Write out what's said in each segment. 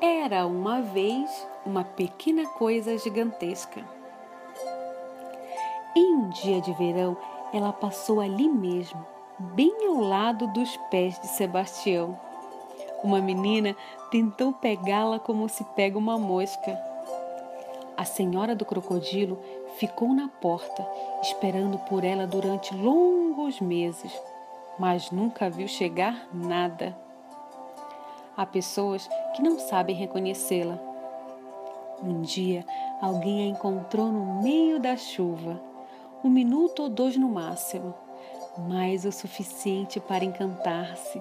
Era uma vez uma pequena coisa gigantesca. Em um dia de verão, ela passou ali mesmo, bem ao lado dos pés de Sebastião. Uma menina tentou pegá-la como se pega uma mosca. A senhora do crocodilo ficou na porta, esperando por ela durante longos meses, mas nunca viu chegar nada. Há pessoas que não sabem reconhecê-la. Um dia, alguém a encontrou no meio da chuva, um minuto ou dois no máximo, mas o suficiente para encantar-se.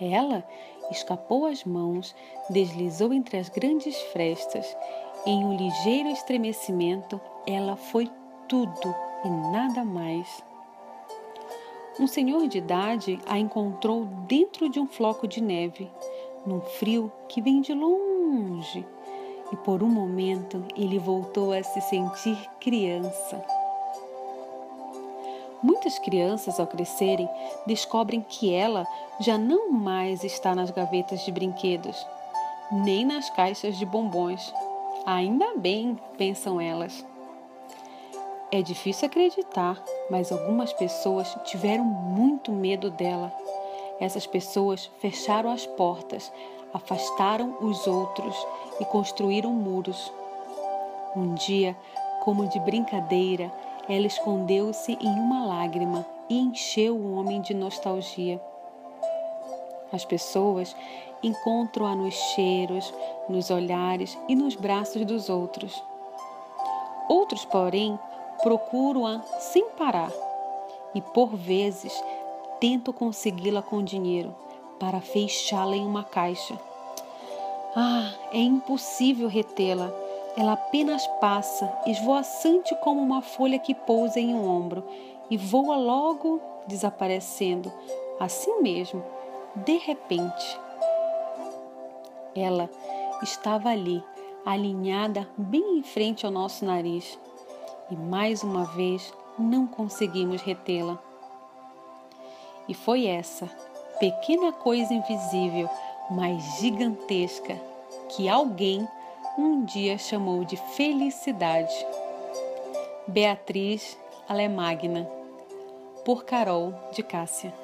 Ela escapou às mãos, deslizou entre as grandes frestas. Em um ligeiro estremecimento, ela foi tudo e nada mais. Um senhor de idade a encontrou dentro de um floco de neve, num frio que vem de longe, e por um momento ele voltou a se sentir criança. Muitas crianças, ao crescerem, descobrem que ela já não mais está nas gavetas de brinquedos, nem nas caixas de bombons. Ainda bem, pensam elas. É difícil acreditar, mas algumas pessoas tiveram muito medo dela. Essas pessoas fecharam as portas, afastaram os outros e construíram muros. Um dia, como de brincadeira, ela escondeu-se em uma lágrima e encheu o homem de nostalgia. As pessoas encontram-a nos cheiros, nos olhares e nos braços dos outros. Outros, porém, Procuro-a sem parar e, por vezes, tento consegui-la com dinheiro para fechá-la em uma caixa. Ah, é impossível retê-la. Ela apenas passa, esvoaçante como uma folha que pousa em um ombro e voa logo desaparecendo, assim mesmo, de repente. Ela estava ali, alinhada bem em frente ao nosso nariz e mais uma vez não conseguimos retê-la. E foi essa pequena coisa invisível, mas gigantesca, que alguém um dia chamou de felicidade. Beatriz Alemagna, por Carol de Cássia.